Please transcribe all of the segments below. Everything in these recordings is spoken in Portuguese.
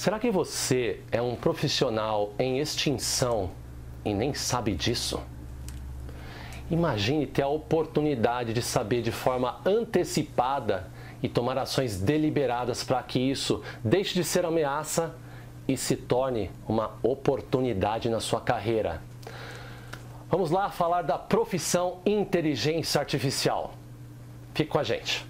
Será que você é um profissional em extinção e nem sabe disso? Imagine ter a oportunidade de saber de forma antecipada e tomar ações deliberadas para que isso deixe de ser ameaça e se torne uma oportunidade na sua carreira. Vamos lá falar da profissão inteligência artificial. Fique com a gente.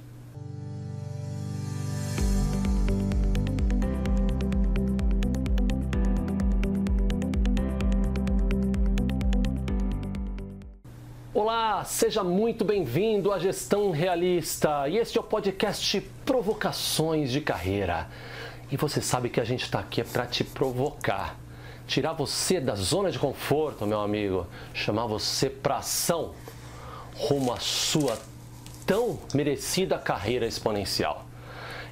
Olá, seja muito bem-vindo à Gestão Realista e este é o podcast Provocações de Carreira. E você sabe que a gente está aqui é para te provocar, tirar você da zona de conforto, meu amigo, chamar você para ação rumo à sua tão merecida carreira exponencial.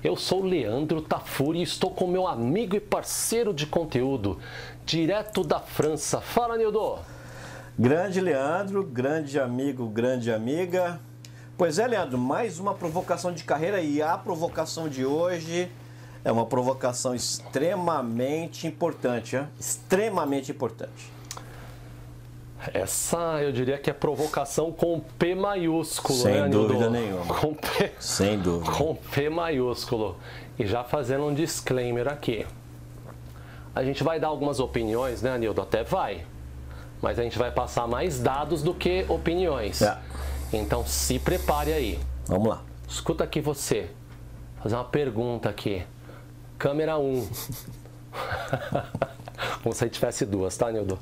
Eu sou Leandro Tafuri e estou com meu amigo e parceiro de conteúdo, direto da França. Fala, Nildo! Grande Leandro, grande amigo, grande amiga. Pois é, Leandro, mais uma provocação de carreira e a provocação de hoje é uma provocação extremamente importante, hein? extremamente importante. Essa eu diria que é provocação com P maiúsculo, Sem né, dúvida Nildo? nenhuma. Com P, Sem dúvida. com P maiúsculo. E já fazendo um disclaimer aqui. A gente vai dar algumas opiniões, né, Nildo? Até vai. Mas a gente vai passar mais dados do que opiniões. É. Então se prepare aí. Vamos lá. Escuta aqui você. Fazer uma pergunta aqui. Câmera 1. Como se a gente tivesse duas, tá, Nildo?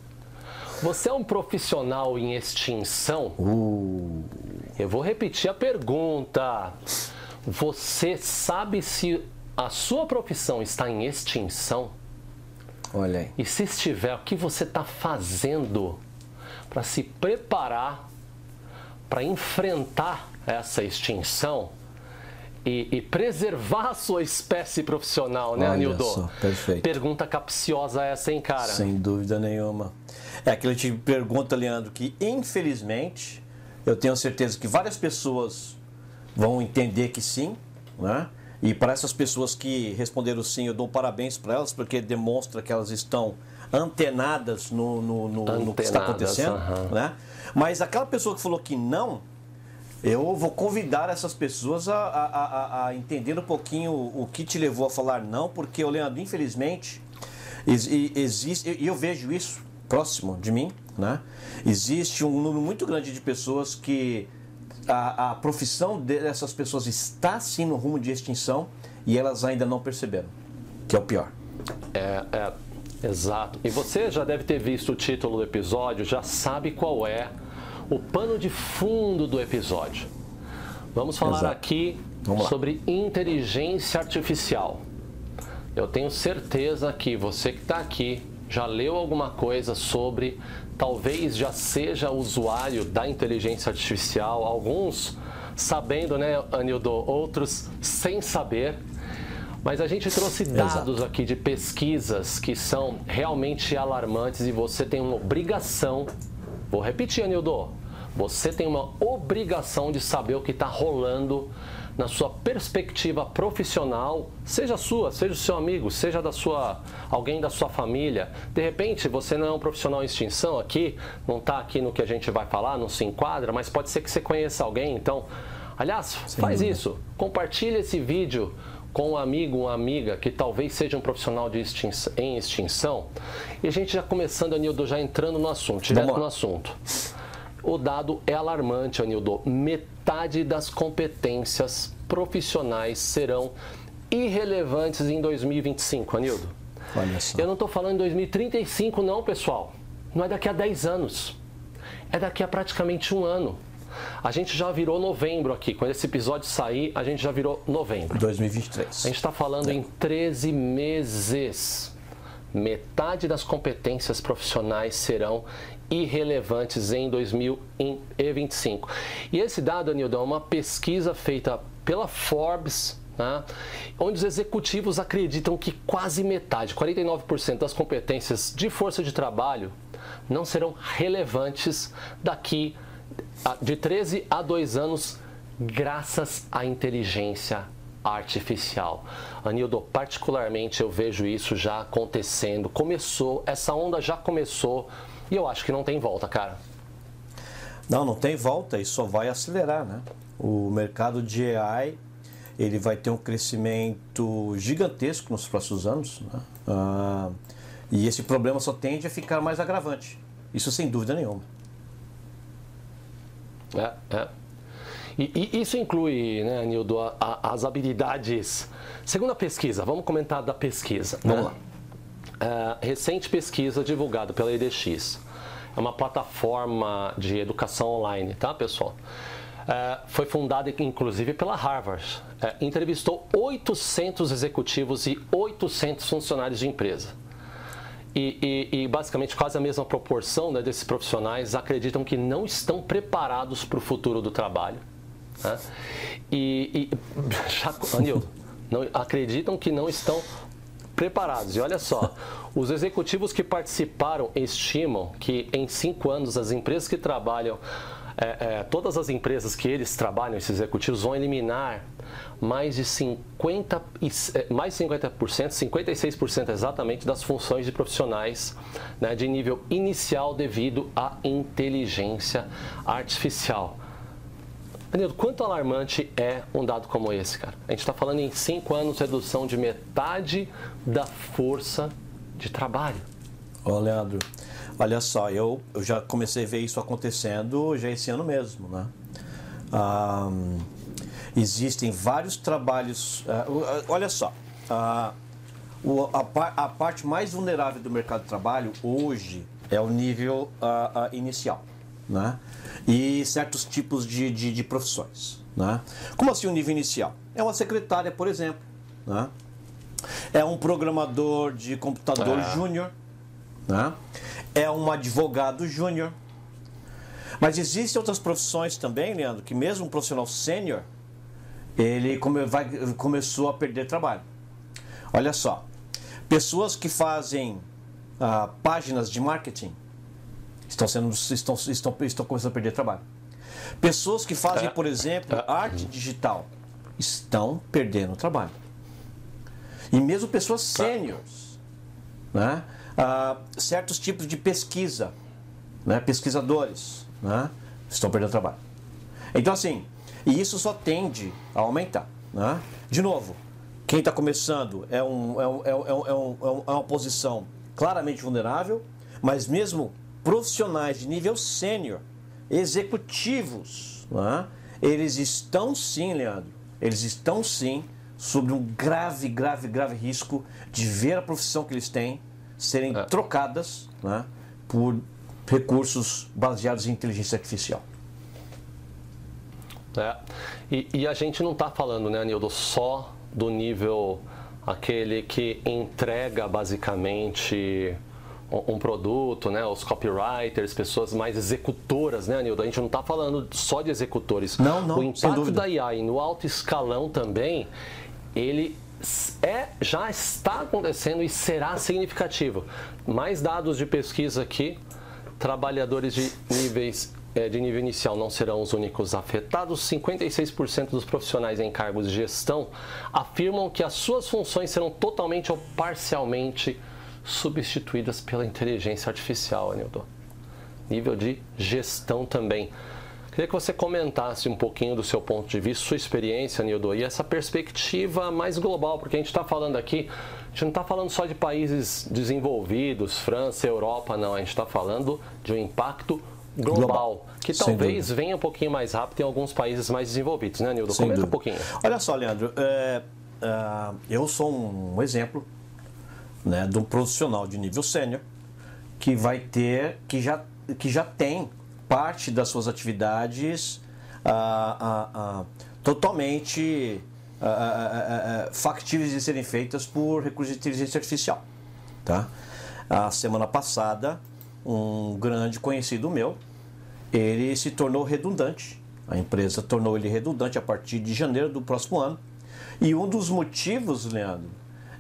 Você é um profissional em extinção? Uh, Eu vou repetir a pergunta. Você sabe se a sua profissão está em extinção? Olha aí. E se estiver, o que você está fazendo para se preparar para enfrentar essa extinção e, e preservar a sua espécie profissional, né, Olha Anildo? só, perfeito. Pergunta capciosa essa, hein, cara? Sem dúvida nenhuma. É aquilo que te pergunta, Leandro, que infelizmente eu tenho certeza que várias pessoas vão entender que sim, né? E para essas pessoas que responderam sim, eu dou parabéns para elas, porque demonstra que elas estão antenadas no, no, no, no que está Antenadas, acontecendo. Né? Mas aquela pessoa que falou que não, eu vou convidar essas pessoas a, a, a, a entender um pouquinho o que te levou a falar não, porque, Leandro, infelizmente, ex- e- existe, e eu vejo isso próximo de mim, né? Existe um número muito grande de pessoas que a, a profissão dessas pessoas está sim no rumo de extinção e elas ainda não perceberam, que é o pior. É, é, exato. E você já deve ter visto o título do episódio, já sabe qual é o pano de fundo do episódio. Vamos falar Exato. aqui Vamos sobre inteligência artificial. Eu tenho certeza que você que está aqui já leu alguma coisa sobre, talvez já seja usuário da inteligência artificial, alguns sabendo, né, Anildo, outros sem saber. Mas a gente trouxe dados aqui de pesquisas que são realmente alarmantes e você tem uma obrigação. Vou repetir, Anildo. Você tem uma obrigação de saber o que está rolando na sua perspectiva profissional, seja sua, seja o seu amigo, seja da sua alguém da sua família. De repente, você não é um profissional em extinção aqui, não está aqui no que a gente vai falar, não se enquadra, mas pode ser que você conheça alguém. Então, aliás, faz isso. Compartilhe esse vídeo com um amigo, uma amiga que talvez seja um profissional de extinção, em extinção. E a gente já começando, Anildo, já entrando no assunto, direto no assunto. O dado é alarmante, Anildo. Metade das competências profissionais serão irrelevantes em 2025, Anildo. Olha só. Eu não estou falando em 2035, não, pessoal. Não é daqui a 10 anos. É daqui a praticamente um ano. A gente já virou novembro aqui. Quando esse episódio sair, a gente já virou novembro. 2023. A gente está falando em 13 meses. Metade das competências profissionais serão irrelevantes em 2025. E esse dado, Anildo, é uma pesquisa feita pela Forbes, né, onde os executivos acreditam que quase metade, 49% das competências de força de trabalho não serão relevantes daqui de 13 a 2 anos, graças à inteligência artificial. Anildo, particularmente eu vejo isso já acontecendo. Começou, essa onda já começou e eu acho que não tem volta, cara. Não, não tem volta e só vai acelerar, né? O mercado de AI ele vai ter um crescimento gigantesco nos próximos anos. Né? Ah, e esse problema só tende a ficar mais agravante. Isso sem dúvida nenhuma. É, é. E, e isso inclui, né, Nildo, a, a, as habilidades. Segundo a pesquisa, vamos comentar da pesquisa. Vamos né? lá. É, recente pesquisa divulgada pela EDX. É uma plataforma de educação online, tá, pessoal? É, foi fundada inclusive pela Harvard. É, entrevistou 800 executivos e 800 funcionários de empresa. E, e, e, basicamente quase a mesma proporção né, desses profissionais acreditam que não estão preparados para o futuro do trabalho. Né? E, e já, Anil, não, acreditam que não estão preparados. E olha só, os executivos que participaram estimam que em cinco anos as empresas que trabalham é, é, todas as empresas que eles trabalham, esses executivos, vão eliminar mais de 50%, é, mais de 50%, 56% exatamente das funções de profissionais né, de nível inicial devido à inteligência artificial. Danilo, quanto alarmante é um dado como esse, cara? A gente está falando em 5 anos redução de metade da força de trabalho. Ô, Leandro, Olha só, eu, eu já comecei a ver isso acontecendo já esse ano mesmo, né? Ah, existem vários trabalhos. Uh, olha só, o, a, a, parte mais vulnerável do mercado de trabalho hoje é o nível inicial, né? E certos tipos de, de, de, profissões, né? Como assim o nível inicial? É uma secretária, por exemplo, né? É um programador de computador é. júnior, né? é um advogado júnior. Mas existem outras profissões também, Leandro, que mesmo um profissional sênior, ele come, vai, começou a perder trabalho. Olha só, pessoas que fazem ah, páginas de marketing estão, sendo, estão, estão, estão começando a perder trabalho. Pessoas que fazem, é. por exemplo, é. arte digital estão perdendo trabalho. E mesmo pessoas tá. sêniores, né? Ah, certos tipos de pesquisa, né? pesquisadores, né? estão perdendo trabalho. Então, assim, e isso só tende a aumentar. Né? De novo, quem está começando é, um, é, um, é, um, é, um, é uma posição claramente vulnerável, mas mesmo profissionais de nível sênior, executivos, né? eles estão sim, Leandro, eles estão sim sob um grave, grave, grave risco de ver a profissão que eles têm serem é. trocadas né, por recursos baseados em inteligência artificial. É. E, e, a gente não está falando, né, Anildo, só do nível aquele que entrega basicamente um produto, né, os copywriters, pessoas mais executoras, né, Anildo? A gente não está falando só de executores. Não, não, O impacto da AI no alto escalão também, ele é, já está acontecendo e será significativo. Mais dados de pesquisa aqui, trabalhadores de níveis é, de nível inicial não serão os únicos afetados. 56% dos profissionais em cargos de gestão afirmam que as suas funções serão totalmente ou parcialmente substituídas pela inteligência artificial, Anildo. Nível de gestão também. Queria que você comentasse um pouquinho do seu ponto de vista, sua experiência, Nildo, e essa perspectiva mais global, porque a gente está falando aqui, a gente não está falando só de países desenvolvidos, França, Europa, não, a gente está falando de um impacto global, global. que talvez venha um pouquinho mais rápido em alguns países mais desenvolvidos, né, Nildo? Comenta dúvida. um pouquinho. Olha só, Leandro, é, é, eu sou um exemplo né, de um profissional de nível sênior que vai ter, que já, que já tem parte das suas atividades ah, ah, ah, totalmente factíveis de serem feitas por recursos de inteligência artificial. Tá? A semana passada, um grande conhecido meu, ele se tornou redundante. A empresa tornou ele redundante a partir de janeiro do próximo ano. E um dos motivos, Leandro,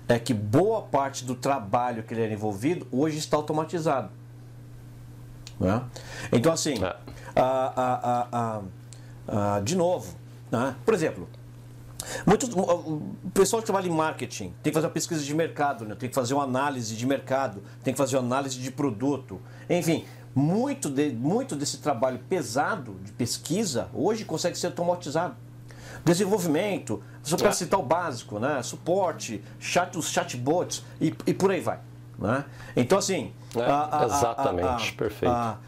é que boa parte do trabalho que ele era envolvido hoje está automatizado. Né? Então, assim, é. a, a, a, de novo, né? por exemplo, Muitos, o pessoal que trabalha em marketing tem que fazer uma pesquisa de mercado, né? tem que fazer uma análise de mercado, tem que fazer uma análise de produto. Enfim, muito, de, muito desse trabalho pesado de pesquisa hoje consegue ser automatizado. Desenvolvimento, só para citar o básico, né? suporte, chat, os chatbots e, e por aí vai. Né? Então, assim. É, a, a, exatamente, a, perfeito.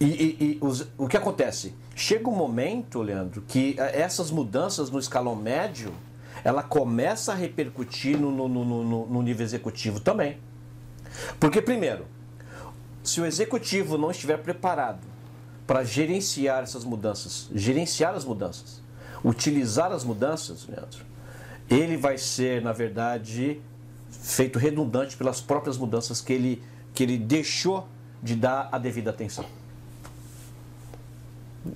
e, e, e os, o que acontece? Chega um momento, Leandro, que essas mudanças no escalão médio ela começa a repercutir no, no, no, no nível executivo também. Porque, primeiro, se o executivo não estiver preparado para gerenciar essas mudanças, gerenciar as mudanças, utilizar as mudanças, Leandro, ele vai ser, na verdade, feito redundante pelas próprias mudanças que ele, que ele deixou de dar a devida atenção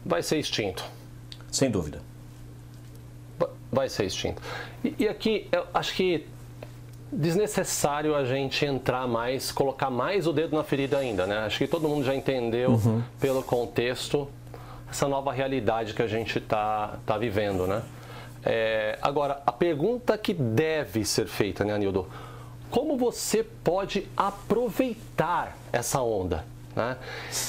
vai ser extinto. Sem dúvida. Vai ser extinto. E, e aqui, eu acho que desnecessário a gente entrar mais, colocar mais o dedo na ferida ainda, né? Acho que todo mundo já entendeu, uhum. pelo contexto, essa nova realidade que a gente está tá vivendo, né? É, agora, a pergunta que deve ser feita, né, Anildo? Como você pode aproveitar essa onda? né?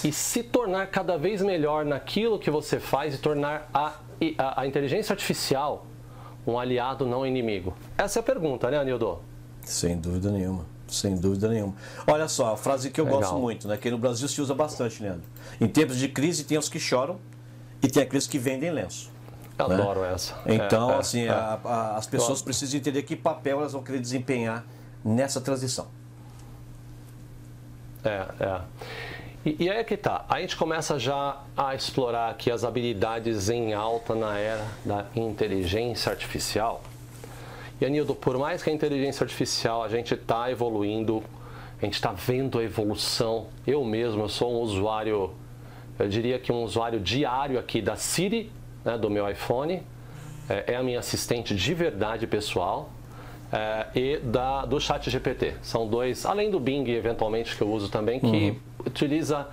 e se tornar cada vez melhor naquilo que você faz e tornar a, a, a inteligência artificial um aliado, não inimigo? Essa é a pergunta, né, Anildo? Sem dúvida nenhuma. Sem dúvida nenhuma. Olha só, a frase que eu Legal. gosto muito, né? Que no Brasil se usa bastante, Leandro. Em tempos de crise, tem os que choram e tem aqueles que vendem lenço. Eu né? adoro essa. Então, é, é assim, é, a, a, as pessoas precisam entender que papel elas vão querer desempenhar nessa transição. É, é. E, e aí é que tá. A gente começa já a explorar aqui as habilidades em alta na era da inteligência artificial. E Anildo, por mais que a inteligência artificial a gente está evoluindo, a gente está vendo a evolução. Eu mesmo, eu sou um usuário, eu diria que um usuário diário aqui da Siri, né, do meu iPhone. É, é a minha assistente de verdade pessoal. É, e da, do Chat GPT. São dois, além do Bing, eventualmente, que eu uso também, que uhum utiliza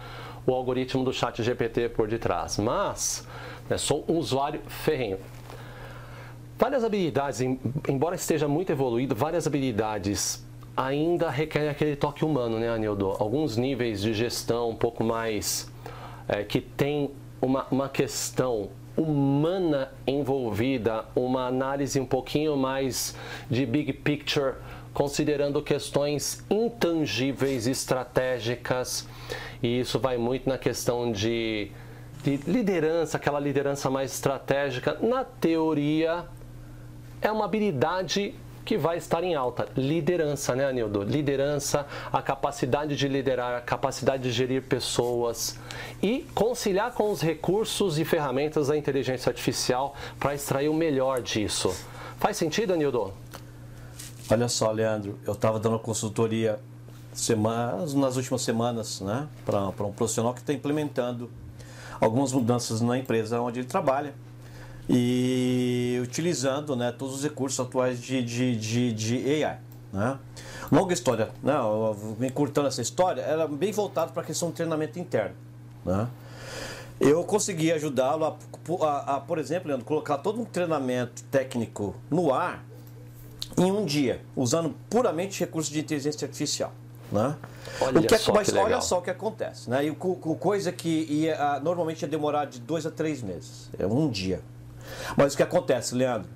o algoritmo do chat GPT por detrás. Mas né, sou um usuário ferrenho. Várias habilidades, embora esteja muito evoluído, várias habilidades ainda requerem aquele toque humano, né, Anildo? Alguns níveis de gestão um pouco mais é, que tem uma, uma questão humana envolvida, uma análise um pouquinho mais de big picture considerando questões intangíveis, estratégicas, e isso vai muito na questão de, de liderança, aquela liderança mais estratégica. Na teoria, é uma habilidade que vai estar em alta. Liderança, né, Anildo? Liderança, a capacidade de liderar, a capacidade de gerir pessoas e conciliar com os recursos e ferramentas da inteligência artificial para extrair o melhor disso. Faz sentido, Anildo? Olha só, Leandro, eu estava dando consultoria semanas, nas últimas semanas né, para um profissional que está implementando algumas mudanças na empresa onde ele trabalha e utilizando né, todos os recursos atuais de, de, de, de AI. Né? Longa história, né? encurtando essa história, era bem voltado para a questão do treinamento interno. Né? Eu consegui ajudá-lo a, a, a, por exemplo, Leandro, colocar todo um treinamento técnico no ar em um dia, usando puramente recursos de inteligência artificial. Né? Olha, o que é, só, mas olha só o que acontece. Né? E, coisa que ia, normalmente ia demorar de dois a três meses. É um dia. Mas o que acontece, Leandro?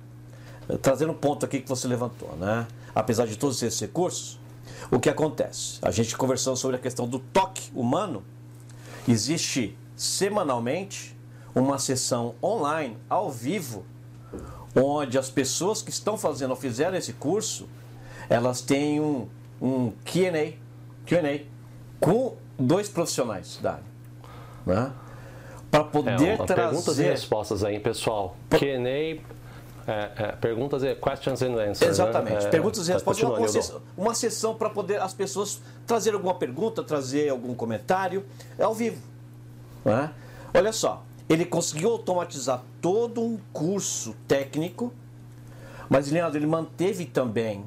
Trazendo um ponto aqui que você levantou, né? Apesar de todos esses recursos, o que acontece? A gente conversou sobre a questão do toque humano. Existe semanalmente uma sessão online, ao vivo, onde as pessoas que estão fazendo ou fizeram esse curso, elas têm um, um Q&A, Q&A com dois profissionais da área, né? Para poder é, trazer perguntas e respostas aí, pessoal. Q&A é, é, perguntas e questions and answers. Né? Exatamente. Né? Perguntas e respostas. Uma, sessão, uma sessão para poder as pessoas trazer alguma pergunta, trazer algum comentário é ao vivo. Né? Olha só, ele conseguiu automatizar todo um curso técnico, mas Leandro, ele manteve também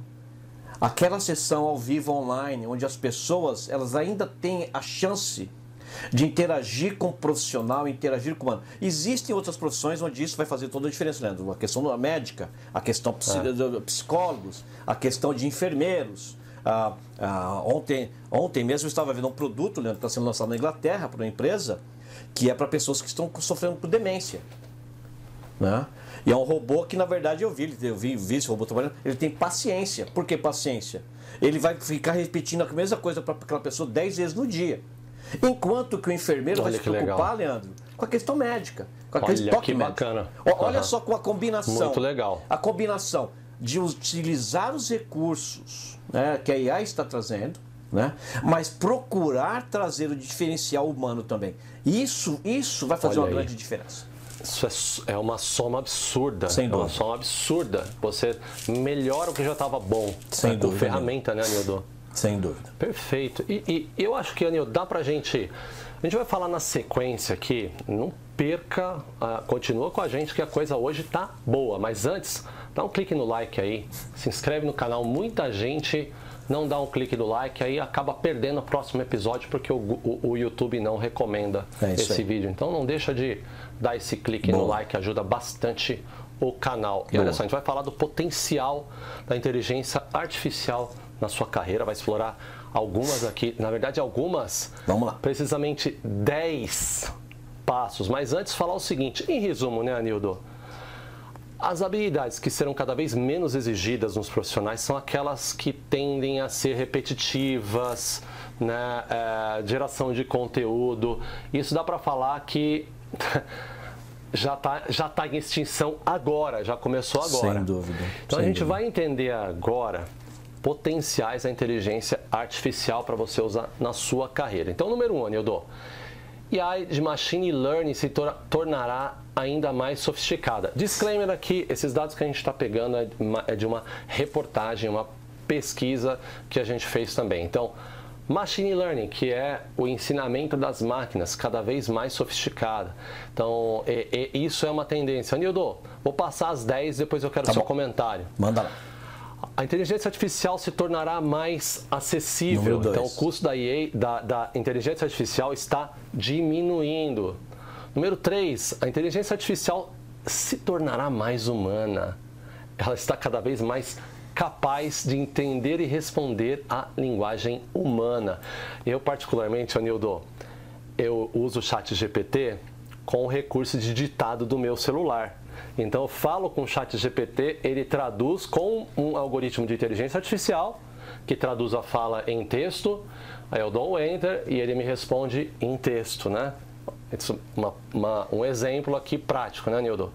aquela sessão ao vivo online, onde as pessoas elas ainda têm a chance de interagir com o profissional, interagir com o humano. Existem outras profissões onde isso vai fazer toda a diferença, Leandro. A questão da médica, a questão de psicólogos, a questão de enfermeiros. Ah, ah, ontem, ontem mesmo eu estava vendo um produto, Leandro, que está sendo lançado na Inglaterra para uma empresa, que é para pessoas que estão sofrendo por demência. Né? E é um robô que, na verdade, eu vi, eu vi, vi esse robô trabalhando, ele tem paciência. Por que paciência? Ele vai ficar repetindo a mesma coisa para aquela pessoa 10 vezes no dia. Enquanto que o enfermeiro Olha vai se preocupar, legal. Leandro, com a questão médica. Com Olha aquele toque que médico. bacana. Olha Aham. só com a combinação. Muito legal. A combinação de utilizar os recursos né, que a AI está trazendo, né, mas procurar trazer o diferencial humano também. Isso, isso vai fazer Olha uma aí. grande diferença. Isso é, é uma soma absurda. Sem É uma dúvida. soma absurda. Você melhora o que já estava bom. Sem né, com dúvida ferramenta, né, Nildo? Sem dúvida. Perfeito. E, e eu acho que, Anil, dá pra gente. A gente vai falar na sequência aqui. Não perca, ah, continua com a gente que a coisa hoje tá boa. Mas antes, dá um clique no like aí, se inscreve no canal. Muita gente não dá um clique no like, aí acaba perdendo o próximo episódio porque o, o- o YouTube não recomenda É esse aí. vídeo. Então não deixa de dar esse clique no Boa. like, ajuda bastante o canal. E olha Boa. só, a gente vai falar do potencial da inteligência artificial na sua carreira, vai explorar algumas aqui, na verdade algumas, Vamos lá. precisamente 10 passos. Mas antes falar o seguinte, em resumo, né, Anildo? As habilidades que serão cada vez menos exigidas nos profissionais são aquelas que tendem a ser repetitivas, né, é, geração de conteúdo. Isso dá para falar que já está já tá em extinção agora, já começou agora. Sem dúvida, Então sem a gente dúvida. vai entender agora potenciais da inteligência artificial para você usar na sua carreira. Então, número um, Anildo, AI de Machine Learning se tor- tornará ainda mais sofisticada. Disclaimer aqui, esses dados que a gente está pegando é de uma- é de uma reportagem, uma pesquisa que a gente fez também. Então, Machine Learning, que é o ensinamento das máquinas cada vez mais sofisticada. Então, e- e isso é uma tendência. Anildo, vou passar as 10, depois eu quero Tá seu bom. comentário. Manda lá. A inteligência artificial se tornará mais acessível. Então, o custo da, EA, da, da inteligência artificial está diminuindo. Número 3, a inteligência artificial se tornará mais humana. Ela está cada vez mais capaz de entender e responder à linguagem humana. Eu, particularmente, Anildo, eu uso o chat GPT com o recurso de ditado do meu celular. Então eu falo com o chat GPT, ele traduz com um algoritmo de inteligência artificial que traduz a fala em texto, aí eu dou o enter e ele me responde em texto, né? Uma- uma- um exemplo aqui prático, né, Nildo?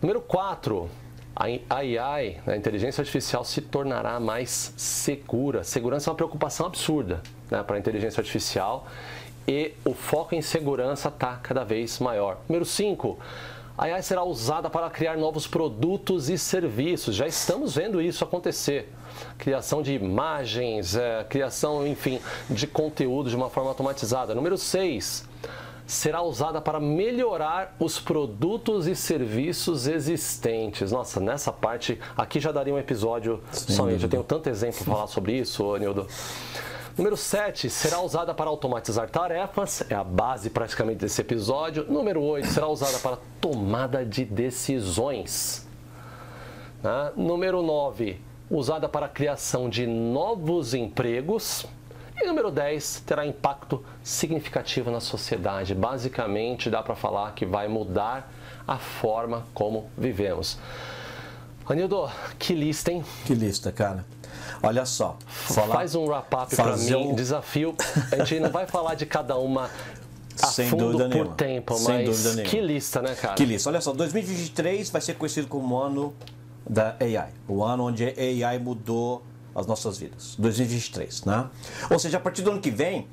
Número 4, a AI, a inteligência artificial, se tornará mais segura. Segurança é uma preocupação absurda né, para a inteligência artificial e o foco em segurança está cada vez maior. Número 5, a AI será usada para criar novos produtos e serviços. Já estamos vendo isso acontecer. Criação de imagens, eh, criação, enfim, de conteúdo de uma forma automatizada. Número 6, será usada para melhorar os produtos e serviços existentes. Nossa, nessa parte, aqui já daria um episódio Sem somente. Eu tenho tanto exemplo para falar sobre isso, Nildo. Número 7, será usada para automatizar tarefas, é a base praticamente desse episódio. Número 8, será usada para tomada de decisões. né? Número 9, usada para a criação de novos empregos. E número 10, terá impacto significativo na sociedade. Basicamente, dá para falar que vai mudar a forma como vivemos. Anildo, que lista, hein? Que lista, cara. Olha só. Falar, Faz um wrap-up para mim, um- desafio. A gente não vai falar de cada uma a Sem fundo dúvida por nenhuma. tempo, Sem mas dúvida nenhuma. que lista, né, cara? Que lista. Olha só, 2023 vai ser conhecido como o ano da AI. O ano onde a AI mudou as nossas vidas. 2023, né? Ou seja, a partir do ano que vem,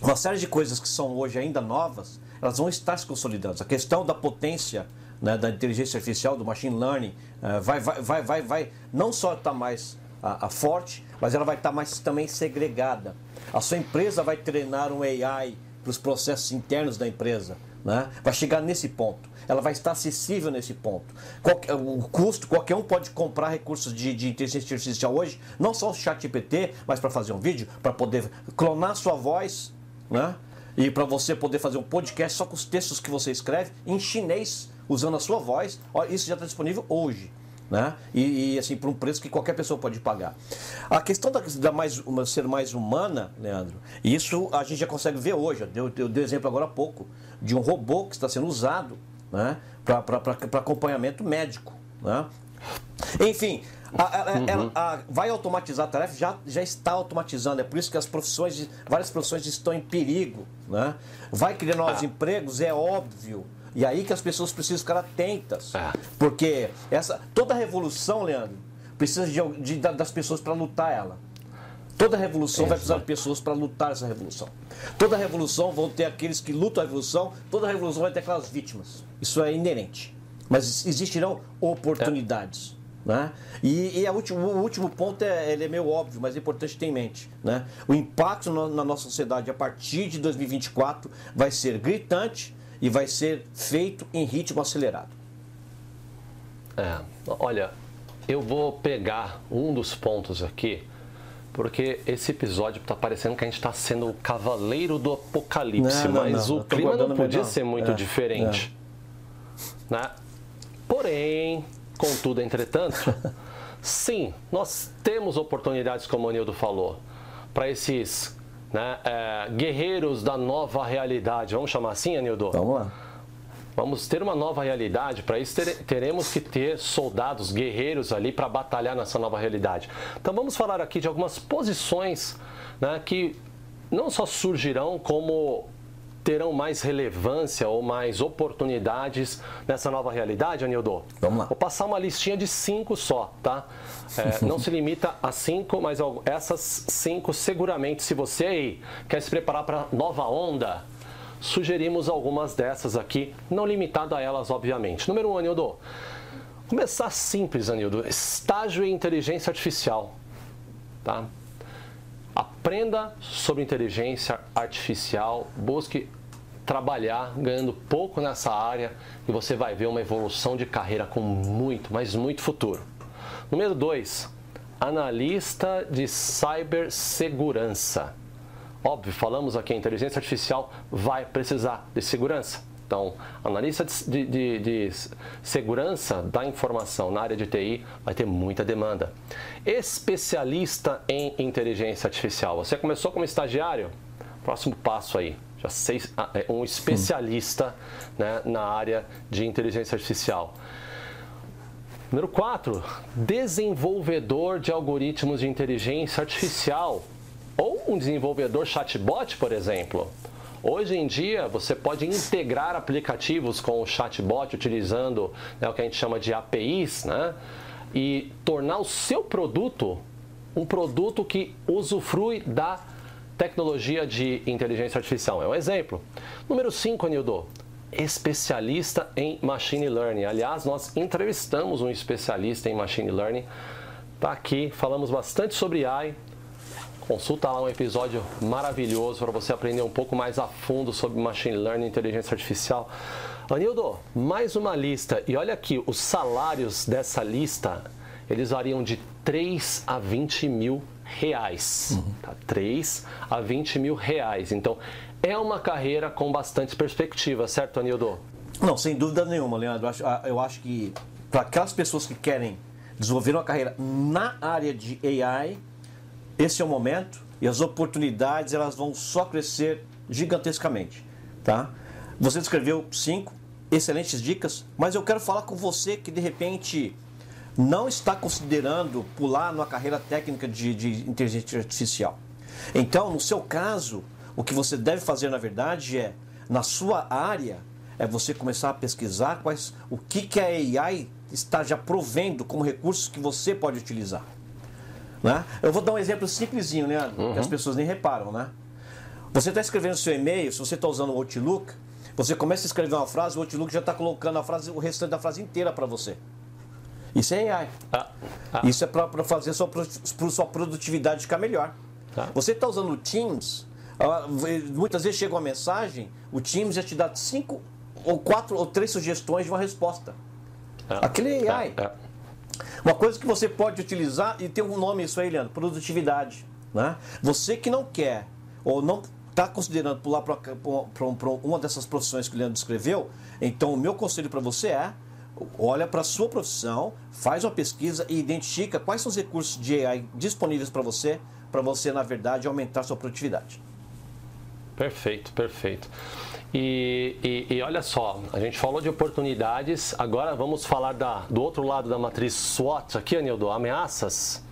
uma série de coisas que são hoje ainda novas, elas vão estar se consolidando. A questão da potência né, da inteligência artificial, do machine learning, eh, vai, vai, vai, vai, vai não só estar mais ah, ah, forte, mas ela vai estar mais também segregada. A sua empresa vai treinar um AI para os processos internos da empresa. Né? Vai chegar nesse ponto. Ela vai estar acessível nesse ponto. Qualquer- o custo, qualquer um pode comprar recursos de, de inteligência artificial hoje, não só o chat GPT, mas para fazer um vídeo, para poder clonar sua voz, né? e para você poder fazer um podcast só com os textos que você escreve em chinês, usando a sua voz. Isso já está disponível hoje. Né? E, e, assim, por um preço que qualquer pessoa pode pagar. A questão da, da mais, uma, ser mais humana, Leandro, isso a gente já consegue ver hoje. Eu, eu dei exemplo agora há pouco de um robô que está sendo usado né, para acompanhamento médico. Né? Enfim, a, a, uhum. a, vai automatizar a tarefa, já, já está automatizando. É por isso que as profissões, várias profissões estão em perigo. Né? Vai criar novos ah. empregos, é óbvio. E aí que as pessoas precisam ficar atentas. É. Porque essa, toda revolução, Leandro, precisa de, de das pessoas para lutar ela. Toda revolução vai precisar de pessoas para lutar essa revolução. Toda revolução vão ter aqueles que lutam a revolução, toda revolução vai ter aquelas vítimas. Isso é inerente. Mas existirão oportunidades. É. Né? E, e último, o último ponto é, ele é meio óbvio, mas é importante ter em mente. Né? O impacto na, na nossa sociedade a partir de 2024 vai ser gritante e vai ser feito em ritmo acelerado. É, olha, eu vou pegar um dos pontos aqui, porque esse episódio está parecendo que a gente está sendo o cavaleiro do apocalipse, não, não, mas não, o clima não podia ser muito é, diferente. É. Né? Porém, contudo, entretanto, sim, nós temos oportunidades, como o Nildo falou, para esses né, é, guerreiros da nova realidade. Vamos chamar assim, Anildo? Vamos lá. Vamos ter uma nova realidade. Para isso, teremos que ter soldados, guerreiros ali para batalhar nessa nova realidade. Então, vamos falar aqui de algumas posições né, que não só surgirão como terão mais relevância ou mais oportunidades nessa nova realidade, Anildo? Vamos lá. Vou passar uma listinha de cinco só, tá? É, não se limita a cinco, mas essas cinco, seguramente, se você aí quer se preparar para nova onda, sugerimos algumas dessas aqui, não limitado a elas, obviamente. Número um, Anildo. Começar simples, Anildo. Estágio em inteligência artificial. Tá? Aprenda sobre inteligência artificial, busque trabalhar ganhando pouco nessa área e você vai ver uma evolução de carreira com muito, mas muito futuro. Número 2, analista de cibersegurança. Óbvio, falamos aqui, a inteligência artificial vai precisar de segurança. Então, analista de, de, de, segurança da informação na área de TI vai ter muita demanda. Especialista em inteligência artificial. Você começou como estagiário? Próximo passo aí, já sei, ah, é um especialista né, na área de inteligência artificial. Número 4, desenvolvedor de algoritmos de inteligência artificial ou um desenvolvedor chatbot, por exemplo. Hoje em dia, você pode integrar aplicativos com o chatbot utilizando né, o que a gente chama de APIs, né? E tornar o seu produto um produto que usufrui da tecnologia de inteligência artificial. É um exemplo. Número 5, Anildo, especialista em machine learning. Aliás, nós entrevistamos um especialista em machine learning. Está aqui, falamos bastante sobre AI. Consulta lá um episódio maravilhoso para você aprender um pouco mais a fundo sobre machine learning inteligência artificial. Anildo, mais uma lista. E olha aqui, os salários dessa lista, eles variam de 3 a 20 mil reais. Uhum. Tá? 3 a 20 mil reais. Então, é uma carreira com bastante perspectiva, certo, Anildo? Não, sem dúvida nenhuma, Leandro. Eu acho, ah, eu acho que para aquelas pessoas que querem desenvolver uma carreira na área de AI, esse é o momento e as oportunidades elas vão só crescer gigantescamente, tá? Você descreveu cinco excelentes dicas, mas eu quero falar com você que de repente não está considerando pular numa carreira técnica de, de inteligência artificial. Então, no seu caso, o que você deve fazer, na verdade, é, na sua área, é você começar a pesquisar quais, o que, que a AI está já provendo como recursos que você pode utilizar. Né? Eu vou dar um exemplo simplesinho, né? Uhum. Que as pessoas nem reparam, né? Você está escrevendo seu e-mail, se você está usando o Outlook, você começa a escrever uma frase, o Outlook já está colocando a frase, o restante da frase inteira para você. Isso é AI. Ah, ah. Isso é para fazer sua, sua produtividade ficar melhor. Tá. Você está usando o Teams, ah, muitas vezes chega uma mensagem, o Teams já te dá cinco ou quatro ou três sugestões de uma resposta. Ah, Aquele é AI. Ah, uma coisa que você pode utilizar, e tem um nome isso aí, Leandro, produtividade. Né? Você que não quer ou não está considerando pular para uma dessas profissões que o Leandro descreveu, então o meu conselho para você é olha para a sua profissão, faz uma pesquisa e identifica quais são os recursos de AI disponíveis para você, para você, na verdade, aumentar sua produtividade. Perfeito, perfeito. E, e, e, olha só, a gente falou de oportunidades, agora vamos falar da, do outro lado da matriz SWOT aqui, Anildo, ameaças.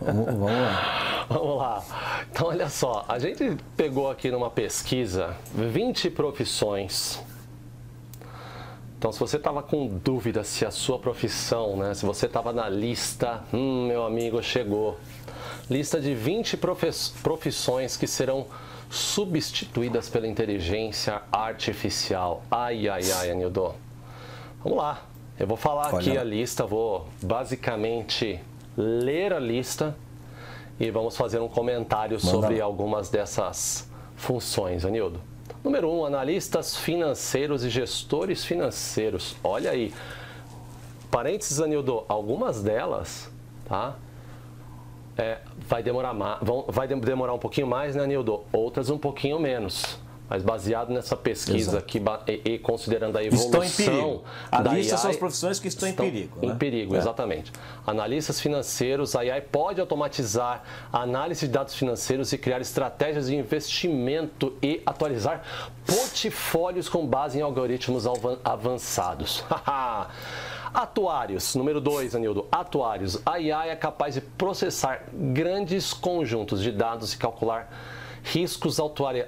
Vamos, vamos lá. vamos lá. Então, olha só, a gente pegou aqui numa pesquisa 20 profissões. Então, se você estava com dúvida se a sua profissão, né, se você estava na lista, hum, meu amigo, chegou. Lista de 20 profissões que serão substituídas pela inteligência artificial. Ai, ai, ai, Anildo. Vamos lá. Eu vou falar Olha. aqui a lista, vou basicamente ler a lista e vamos fazer um comentário Manda. sobre algumas dessas funções, Anildo. Número 1, um, analistas financeiros e gestores financeiros. Olha aí. Parênteses, Anildo, algumas delas, tá? é, vai, demorar vai demorar um pouquinho mais, né, Nildo? Outras um pouquinho menos. Mas baseado nessa pesquisa aqui e, e, considerando a evolução. Estão em perigo. Analistas são as profissões que estão, estão em perigo. Em né? perigo, é. exatamente. Analistas financeiros, a AI pode automatizar a análise de dados financeiros e criar estratégias de investimento e atualizar portfólios com base em algoritmos avançados. Atuários, número 2, Anildo. Atuários. A IA é capaz de processar grandes conjuntos de dados e calcular riscos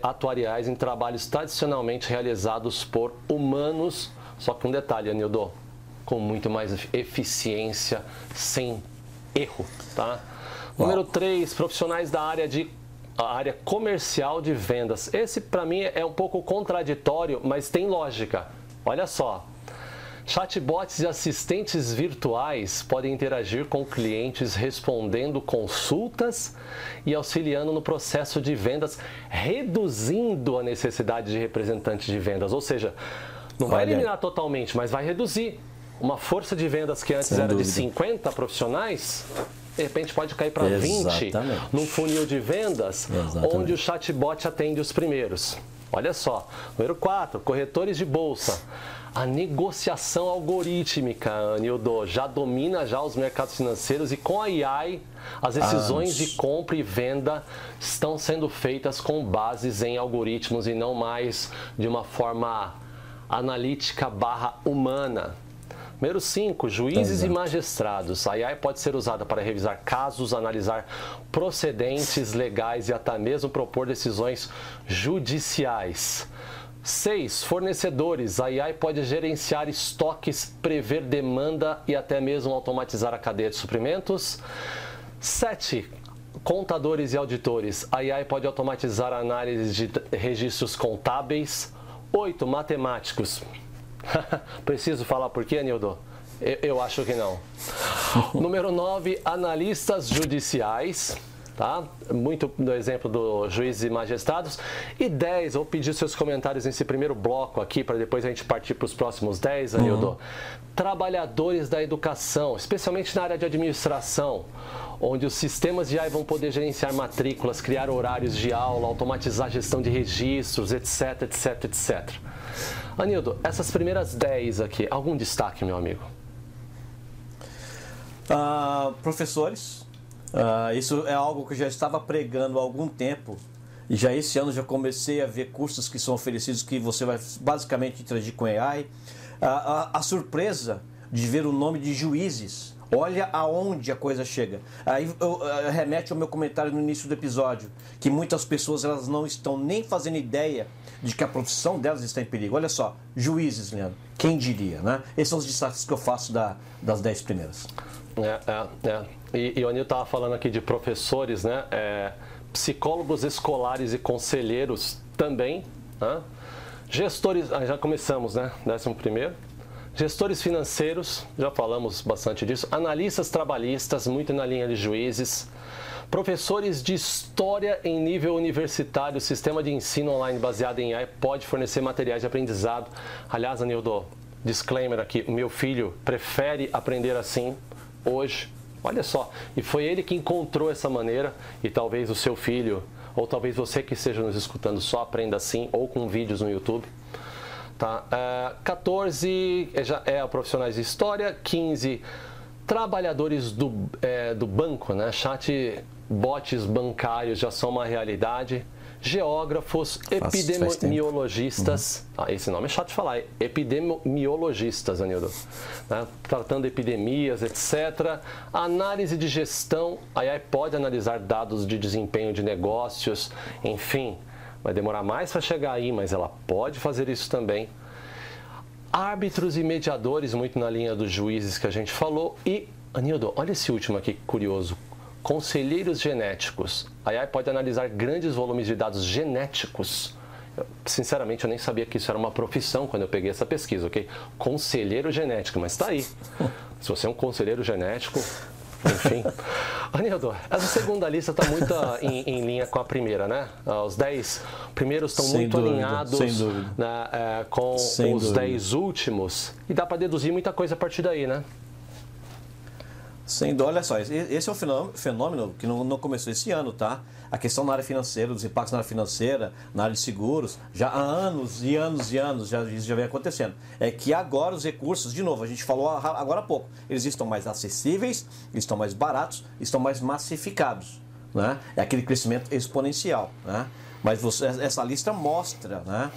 atuariais em trabalhos tradicionalmente realizados por humanos. Só que um detalhe, Anildo, com muito mais eficiência, sem erro, tá? Número 3, profissionais da área de área comercial de vendas. Esse para mim é um pouco contraditório, mas tem lógica. Olha só, Chatbots e assistentes virtuais podem interagir com clientes respondendo consultas e auxiliando no processo de vendas, reduzindo a necessidade de representantes de vendas. Ou seja, não vai eliminar totalmente, mas vai reduzir. Uma força de vendas que antes Sem era dúvida. de 50 profissionais, de repente pode cair para 20 num funil de vendas, Exatamente. onde o chatbot atende os primeiros. Olha só. Número 4, corretores de bolsa. A negociação algorítmica, Nildo, já domina já os mercados financeiros e com a AI as decisões de compra e venda estão sendo feitas com bases em algoritmos e não mais de uma forma analítica barra humana. Número 5, juízes e magistrados. A AI pode ser usada para revisar casos, analisar procedentes legais e até mesmo propor decisões judiciais. 6. Fornecedores. A AI pode gerenciar estoques, prever demanda e até mesmo automatizar a cadeia de suprimentos. 7. Contadores e auditores. A AI pode automatizar a análise de registros contábeis. 8. Matemáticos. Preciso falar por quê, Nildo? Eu, eu acho que não. Número 9. Analistas judiciais tá? Muito do exemplo do juízes e magistrados. E 10, vou pedir seus comentários nesse primeiro bloco aqui, para depois a gente partir para os próximos 10, Anildo. Uhum. Trabalhadores da educação, especialmente na área de administração, onde os sistemas de AI vão poder gerenciar matrículas, criar horários de aula, automatizar a gestão de registros, etc, etc, etc. Anildo, essas primeiras 10 aqui, algum destaque, meu amigo? Uh, professores, Uh, isso é algo que eu já estava pregando há algum tempo. E já esse ano já comecei a ver cursos que são oferecidos que você vai basicamente interagir com AI. Uh, a, a, surpresa de ver o nome de juízes. Olha aonde a coisa chega. Aí eu, eu, remete ao meu comentário no início do episódio, que muitas pessoas elas não estão nem fazendo ideia de que a profissão delas está em perigo. Olha só, juízes, Leandro, quem diria, né? Esses são os destaques que eu faço da, das dez primeiras. É, é, é. E, e o Anil estava falando aqui de professores, né? É, psicólogos escolares e conselheiros também. Né? Gestores, ah, já começamos, né? Décimo primeiro. Gestores financeiros, já falamos bastante disso. Analistas trabalhistas, muito na linha de juízes. Professores de história em nível universitário, sistema de ensino online baseado em AI pode fornecer materiais de aprendizado. Aliás, Anildo, disclaimer aqui, meu filho prefere aprender assim hoje Olha só, e foi ele que encontrou essa maneira e talvez o seu filho, ou talvez você que esteja nos escutando só aprenda assim, ou com vídeos no YouTube. Tá? É, 14 é, já é profissionais de história, 15 trabalhadores do, é, do banco, né? Chat bots bancários já são uma realidade geógrafos, epidemiologistas. Uhum. Ah, esse nome é chato de falar, epidemiologistas, Anildo. Né? Tratando epidemias, etc. Análise de gestão, aí pode analisar dados de desempenho de negócios, enfim. Vai demorar mais para chegar aí, mas ela pode fazer isso também. Árbitros e mediadores, muito na linha dos juízes que a gente falou. E, Anildo, olha esse último aqui, curioso conselheiros genéticos. A AI pode analisar grandes volumes de dados genéticos. Sinceramente, eu nem sabia que isso era uma profissão quando eu peguei essa pesquisa, ok? Conselheiro genético, mas está aí. Se você é um conselheiro genético, enfim. Anildo, essa segunda lista está muito em, em, linha com a primeira, né? Ah, os 10 primeiros estão muito dúvida, alinhados né, é, com sem os 10 últimos. E dá para deduzir muita coisa a partir daí, né? Sem olha só, esse é um fenômeno que não, começou esse ano, tá? A questão na área financeira, dos impactos na área financeira, na área de seguros, já há anos e anos e anos já, isso já vem acontecendo. É que agora os recursos, de novo, a gente falou agora há pouco, eles estão mais acessíveis, estão mais baratos, estão mais massificados. Né? É aquele crescimento exponencial. Né? Mas você, essa lista mostra né?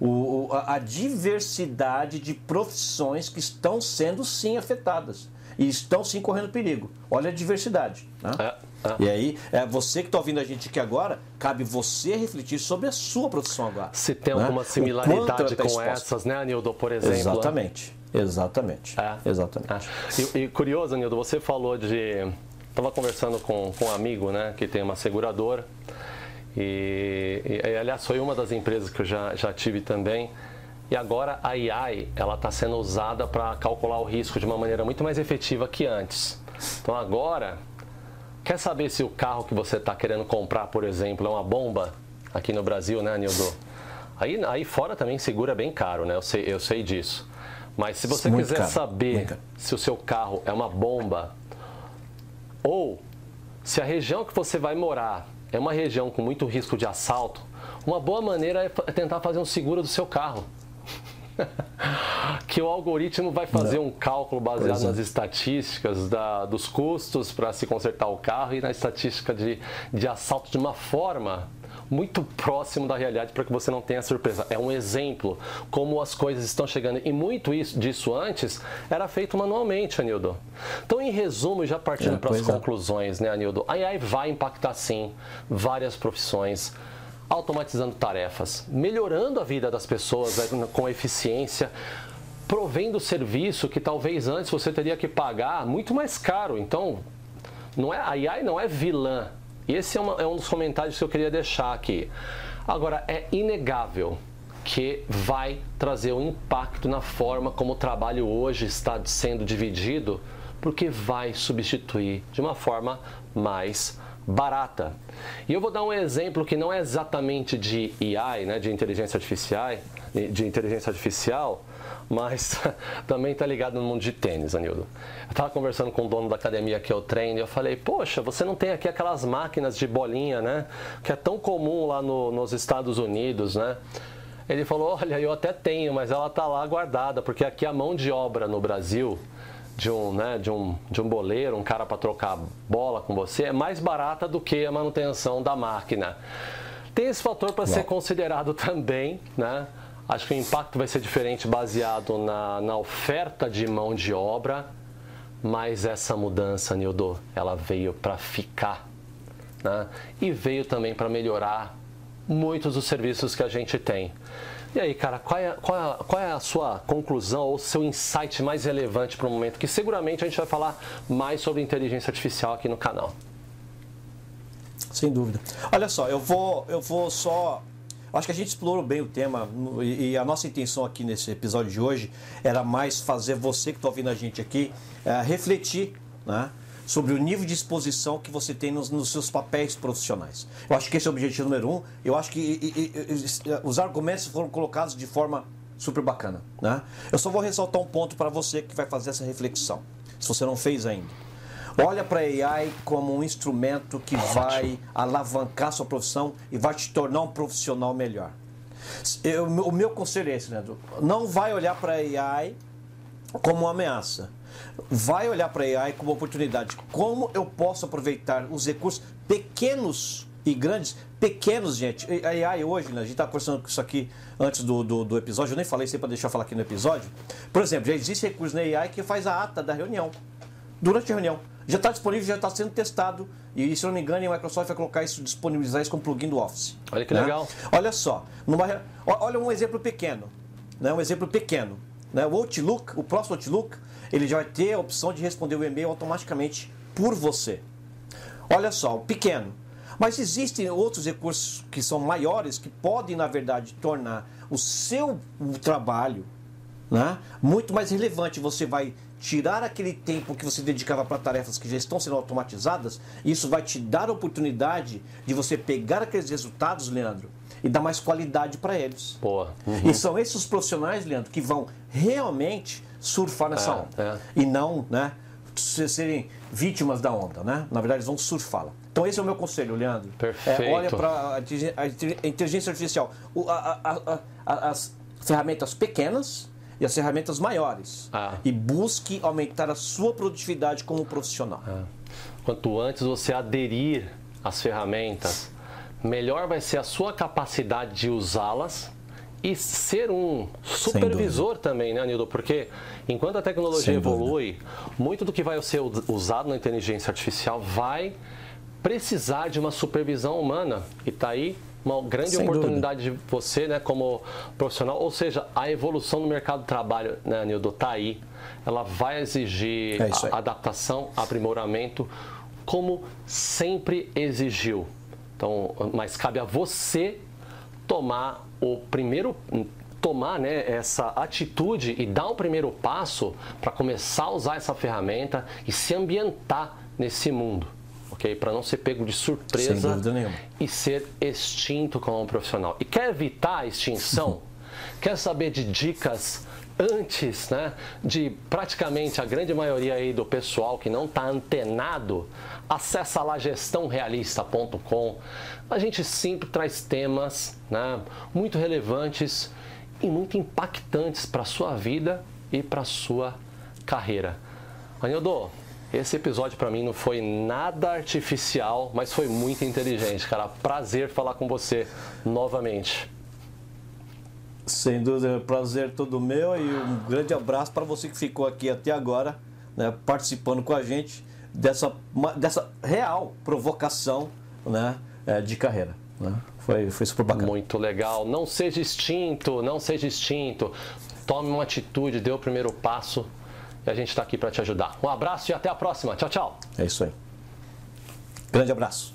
O, a diversidade de profissões que estão sendo sim afetadas e estão sim correndo perigo. Olha a diversidade. Né? É, é. E aí, é você que está ouvindo a gente aqui agora, cabe você refletir sobre a sua profissão agora. Se tem né? alguma similaridade tá com essas, né, Anildo, por exemplo? Exatamente. Exatamente. É. Exatamente. É. E, e, curioso, Anildo, você falou de. Estava conversando com, com um amigo né, que tem uma seguradora. E, e, aliás, foi uma das empresas que eu já, já tive também. E agora a AI ela está sendo usada para calcular o risco de uma maneira muito mais efetiva que antes. Então agora, quer saber se o carro que você está querendo comprar, por exemplo, é uma bomba aqui no Brasil, né, Nildo? Aí, aí fora também segura bem caro, né? Eu sei, eu sei disso. Mas se você muito quiser caro, saber se o seu carro é uma bomba ou se a região que você vai morar é uma região com muito risco de assalto, uma boa maneira é tentar fazer um seguro do seu carro. que o algoritmo vai fazer Não. um cálculo baseado é. nas estatísticas da, dos custos para se consertar o carro e na estatística de, de assalto de uma forma muito próximo da realidade para que você não tenha surpresa. É um exemplo como as coisas estão chegando e muito isso, disso antes era feito manualmente, Anildo. Então, em resumo, já partindo é, para as é. conclusões, né, Anildo? A AI vai impactar sim várias profissões automatizando tarefas, melhorando a vida das pessoas né, com eficiência, provendo serviço que talvez antes você teria que pagar muito mais caro. Então, não é, a AI não é vilã. E esse é, uma, é um dos comentários que eu queria deixar aqui. Agora, é inegável que vai trazer um impacto na forma como o trabalho hoje está sendo dividido, porque vai substituir de uma forma mais barata. E eu vou dar um exemplo que não é exatamente de AI, né, de inteligência artificial, de inteligência artificial, mas também está ligado no mundo de tênis, Anildo. Eu estava conversando com o dono da academia que eu treino e eu falei, poxa, você não tem aqui aquelas máquinas de bolinha, né? Que é tão comum lá no, nos Estados Unidos, né? Ele falou, olha, eu até tenho, mas ela está lá guardada, porque aqui a mão de obra no Brasil de um, né, de um, de um boleiro, um cara para trocar bola com você, é mais barata do que a manutenção da máquina. Tem esse fator para ser considerado também, né? Acho que o impacto vai ser diferente baseado na, na oferta de mão de obra, mas essa mudança, Nildo, ela veio para ficar. Né? E veio também para melhorar muitos dos serviços que a gente tem. E aí, cara, qual é, qual é, qual é a sua conclusão ou seu insight mais relevante para o momento? Que seguramente a gente vai falar mais sobre inteligência artificial aqui no canal. Sem dúvida. Olha só, eu vou, eu vou só Acho que a gente explorou bem o tema e a nossa intenção aqui nesse episódio de hoje era mais fazer você que está ouvindo a gente aqui é, refletir, né? Sobre o nível de exposição que você tem nos, nos, seus papéis profissionais. Eu acho que esse é o objetivo número um. Eu acho que e, e, e, os argumentos foram colocados de forma super bacana. Né? Eu só vou ressaltar um ponto para você que vai fazer essa reflexão, se você não fez ainda. Olha para a AI como um instrumento que vai alavancar sua profissão e vai te tornar um profissional melhor. Eu, o meu conselho é esse, Leandro. Não vai olhar para a AI como uma ameaça. Vai olhar para a AI como oportunidade. Como eu posso aproveitar os recursos pequenos e grandes, pequenos, gente. A AI hoje, né, a gente está conversando com isso aqui antes do, do, do, episódio, eu nem falei isso para deixar eu falar aqui no episódio. Por exemplo, já existe recurso na AI que faz a ata da reunião, durante a reunião. Já está disponível, já está sendo testado. E se não me engano, a Microsoft vai colocar isso, disponibilizar isso como plugin do Office. Olha que né? legal. Olha só, numa, olha um exemplo pequeno. Né? Um exemplo pequeno. Né? O Outlook, o próximo Outlook, ele já vai ter a opção de responder o e-mail automaticamente por você. Olha só, pequeno. Mas existem outros recursos que são maiores que podem, na verdade, tornar o seu trabalho né, muito mais relevante. Você vai tirar aquele tempo que você dedicava para tarefas que já estão sendo automatizadas, isso vai te dar a oportunidade de você pegar aqueles resultados, Leandro, e dar mais qualidade para eles. Boa. Uhum. E são esses profissionais, Leandro, que vão realmente surfar nessa é, onda. É. E não, né? serem vítimas da onda, né? Na verdade, eles vão surfá-la. Então esse é o meu conselho, Leandro. Perfeito. É, olha para a inteligência artificial, a, a, a, as ferramentas pequenas e as ferramentas maiores. Ah. E busque aumentar a sua produtividade como profissional. Ah. Quanto antes você aderir às ferramentas, melhor vai ser a sua capacidade de usá-las e ser um supervisor também, né, Nildo? Porque enquanto a tecnologia evolui, muito do que vai ser usado na inteligência artificial vai precisar de uma supervisão humana. E está aí uma grande Sem oportunidade dúvida. de você, né, como profissional. Ou seja, a evolução no mercado de trabalho, né, Nildo, está aí. Ela vai exigir é adaptação, aprimoramento, como sempre exigiu. Então, mas cabe a você tomar o primeiro tomar né, essa atitude e dar o primeiro passo para começar a usar essa ferramenta e se ambientar nesse mundo, ok? Para não ser pego de surpresa e ser extinto como um profissional. E quer evitar a extinção? quer saber de dicas antes né, de praticamente a grande maioria aí do pessoal que não está antenado, acessa lá gestãorealista.com. A gente sempre traz temas né, muito relevantes e muito impactantes para a sua vida e para a sua carreira. Anildo, esse episódio para mim não foi nada artificial, mas foi muito inteligente, cara. Prazer falar com você novamente. Sem dúvida, prazer todo meu e um grande abraço para você que ficou aqui até agora, né, participando com a gente dessa, dessa real provocação né, é, de carreira. Né? Foi, foi super bacana. Muito legal. Não seja extinto, não seja extinto. Tome uma atitude, dê o primeiro passo e a gente está aqui para te ajudar. Um abraço e até a próxima. Tchau, tchau. É isso aí. Grande abraço.